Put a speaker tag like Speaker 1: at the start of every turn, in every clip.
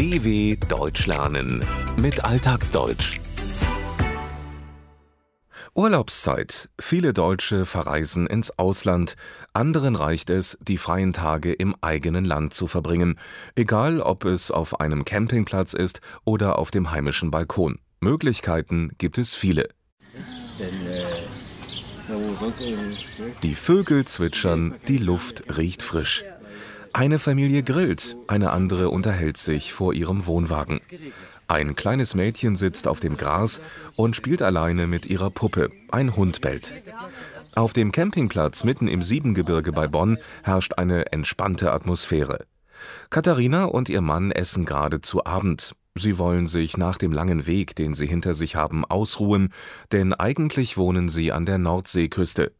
Speaker 1: DW Deutsch lernen mit Alltagsdeutsch. Urlaubszeit. Viele Deutsche verreisen ins Ausland. Anderen reicht es, die freien Tage im eigenen Land zu verbringen, egal ob es auf einem Campingplatz ist oder auf dem heimischen Balkon. Möglichkeiten gibt es viele. Die Vögel zwitschern, die Luft riecht frisch. Eine Familie grillt, eine andere unterhält sich vor ihrem Wohnwagen. Ein kleines Mädchen sitzt auf dem Gras und spielt alleine mit ihrer Puppe. Ein Hund bellt. Auf dem Campingplatz mitten im Siebengebirge bei Bonn herrscht eine entspannte Atmosphäre. Katharina und ihr Mann essen gerade zu Abend. Sie wollen sich nach dem langen Weg, den sie hinter sich haben, ausruhen, denn eigentlich wohnen sie an der Nordseeküste.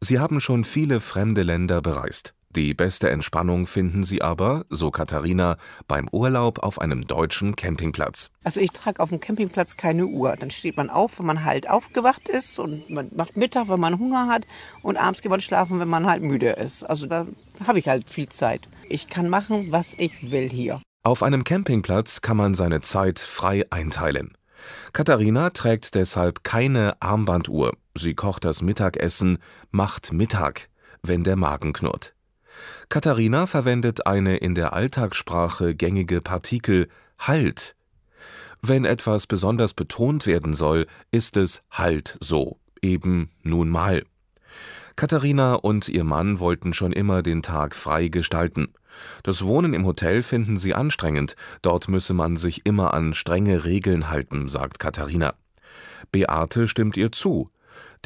Speaker 1: Sie haben schon viele fremde Länder bereist. Die beste Entspannung finden sie aber, so Katharina, beim Urlaub auf einem deutschen Campingplatz.
Speaker 2: Also ich trage auf dem Campingplatz keine Uhr. Dann steht man auf, wenn man halt aufgewacht ist und man macht Mittag, wenn man Hunger hat und abends geht man schlafen, wenn man halt müde ist. Also da habe ich halt viel Zeit. Ich kann machen, was ich will hier.
Speaker 1: Auf einem Campingplatz kann man seine Zeit frei einteilen. Katharina trägt deshalb keine Armbanduhr. Sie kocht das Mittagessen, macht Mittag, wenn der Magen knurrt. Katharina verwendet eine in der Alltagssprache gängige Partikel halt. Wenn etwas besonders betont werden soll, ist es halt so, eben nun mal. Katharina und ihr Mann wollten schon immer den Tag frei gestalten. Das Wohnen im Hotel finden sie anstrengend, dort müsse man sich immer an strenge Regeln halten, sagt Katharina. Beate stimmt ihr zu.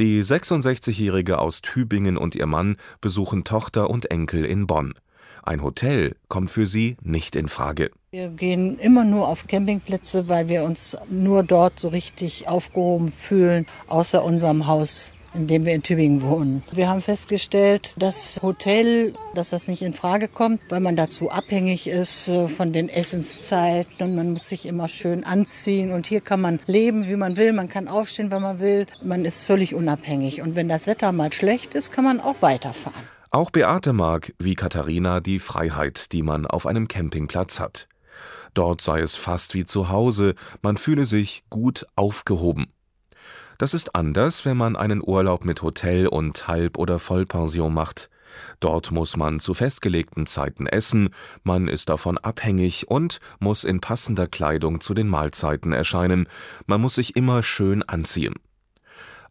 Speaker 1: Die 66-Jährige aus Tübingen und ihr Mann besuchen Tochter und Enkel in Bonn. Ein Hotel kommt für sie nicht in Frage.
Speaker 3: Wir gehen immer nur auf Campingplätze, weil wir uns nur dort so richtig aufgehoben fühlen, außer unserem Haus in dem wir in Tübingen wohnen. Wir haben festgestellt, das Hotel, dass das nicht in Frage kommt, weil man dazu abhängig ist äh, von den Essenszeiten und man muss sich immer schön anziehen und hier kann man leben, wie man will, man kann aufstehen, wenn man will, man ist völlig unabhängig und wenn das Wetter mal schlecht ist, kann man auch weiterfahren.
Speaker 1: Auch Beate mag, wie Katharina, die Freiheit, die man auf einem Campingplatz hat. Dort sei es fast wie zu Hause, man fühle sich gut aufgehoben. Das ist anders, wenn man einen Urlaub mit Hotel und Halb- oder Vollpension macht. Dort muss man zu festgelegten Zeiten essen, man ist davon abhängig und muss in passender Kleidung zu den Mahlzeiten erscheinen, man muss sich immer schön anziehen.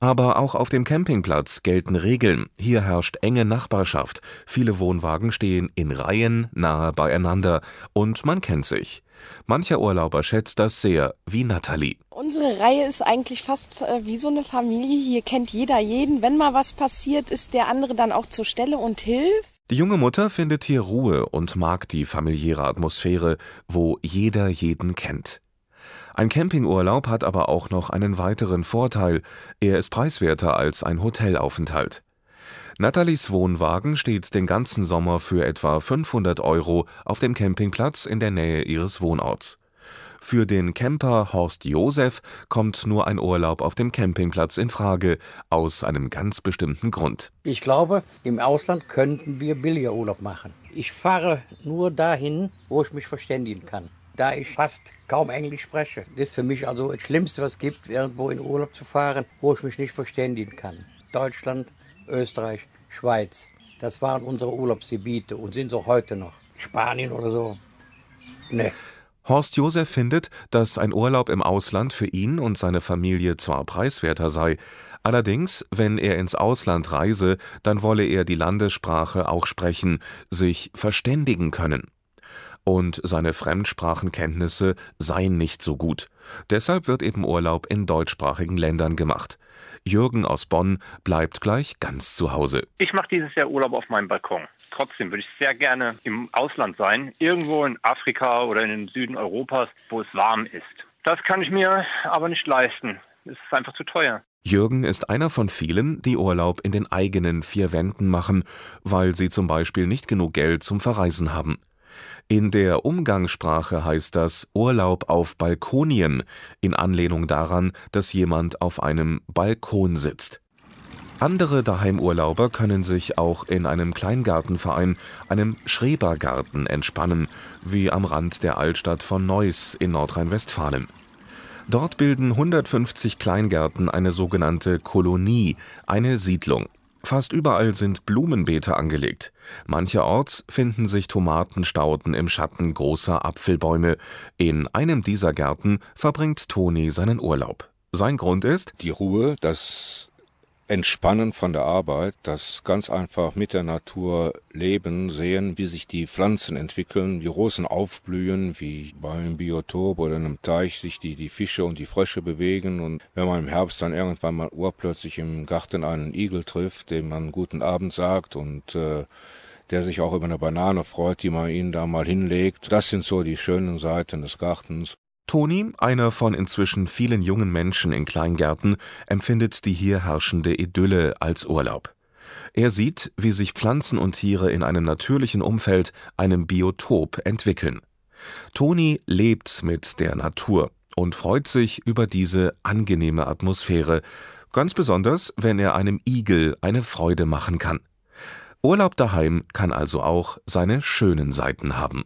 Speaker 1: Aber auch auf dem Campingplatz gelten Regeln, hier herrscht enge Nachbarschaft, viele Wohnwagen stehen in Reihen nahe beieinander und man kennt sich. Mancher Urlauber schätzt das sehr, wie Nathalie.
Speaker 4: Unsere Reihe ist eigentlich fast äh, wie so eine Familie. Hier kennt jeder jeden. Wenn mal was passiert, ist der andere dann auch zur Stelle und hilft.
Speaker 1: Die junge Mutter findet hier Ruhe und mag die familiäre Atmosphäre, wo jeder jeden kennt. Ein Campingurlaub hat aber auch noch einen weiteren Vorteil. Er ist preiswerter als ein Hotelaufenthalt. Nathalies Wohnwagen steht den ganzen Sommer für etwa 500 Euro auf dem Campingplatz in der Nähe ihres Wohnorts. Für den Camper Horst Josef kommt nur ein Urlaub auf dem Campingplatz in Frage, aus einem ganz bestimmten Grund.
Speaker 5: Ich glaube, im Ausland könnten wir billiger Urlaub machen. Ich fahre nur dahin, wo ich mich verständigen kann. Da ich fast kaum Englisch spreche. Das ist für mich also das Schlimmste, was es gibt, irgendwo in Urlaub zu fahren, wo ich mich nicht verständigen kann. Deutschland, Österreich, Schweiz. Das waren unsere Urlaubsgebiete und sind so heute noch. Spanien oder so. Nee.
Speaker 1: Horst Josef findet, dass ein Urlaub im Ausland für ihn und seine Familie zwar preiswerter sei, allerdings, wenn er ins Ausland reise, dann wolle er die Landessprache auch sprechen, sich verständigen können und seine Fremdsprachenkenntnisse seien nicht so gut. Deshalb wird eben Urlaub in deutschsprachigen Ländern gemacht. Jürgen aus Bonn bleibt gleich ganz zu Hause.
Speaker 6: Ich mache dieses Jahr Urlaub auf meinem Balkon. Trotzdem würde ich sehr gerne im Ausland sein, irgendwo in Afrika oder in den Süden Europas, wo es warm ist. Das kann ich mir aber nicht leisten. Es ist einfach zu teuer.
Speaker 1: Jürgen ist einer von vielen, die Urlaub in den eigenen vier Wänden machen, weil sie zum Beispiel nicht genug Geld zum Verreisen haben. In der Umgangssprache heißt das Urlaub auf Balkonien, in Anlehnung daran, dass jemand auf einem Balkon sitzt. Andere Daheimurlauber können sich auch in einem Kleingartenverein, einem Schrebergarten, entspannen, wie am Rand der Altstadt von Neuss in Nordrhein-Westfalen. Dort bilden 150 Kleingärten eine sogenannte Kolonie, eine Siedlung. Fast überall sind Blumenbeete angelegt. Mancherorts finden sich Tomatenstauden im Schatten großer Apfelbäume. In einem dieser Gärten verbringt Toni seinen Urlaub. Sein Grund ist
Speaker 7: die Ruhe, das Entspannen von der Arbeit, das ganz einfach mit der Natur leben, sehen, wie sich die Pflanzen entwickeln, wie Rosen aufblühen, wie beim Biotop oder einem Teich sich die, die Fische und die Frösche bewegen und wenn man im Herbst dann irgendwann mal urplötzlich im Garten einen Igel trifft, dem man guten Abend sagt und äh, der sich auch über eine Banane freut, die man ihnen da mal hinlegt. Das sind so die schönen Seiten des Gartens.
Speaker 1: Toni, einer von inzwischen vielen jungen Menschen in Kleingärten, empfindet die hier herrschende Idylle als Urlaub. Er sieht, wie sich Pflanzen und Tiere in einem natürlichen Umfeld, einem Biotop, entwickeln. Toni lebt mit der Natur und freut sich über diese angenehme Atmosphäre, ganz besonders, wenn er einem Igel eine Freude machen kann. Urlaub daheim kann also auch seine schönen Seiten haben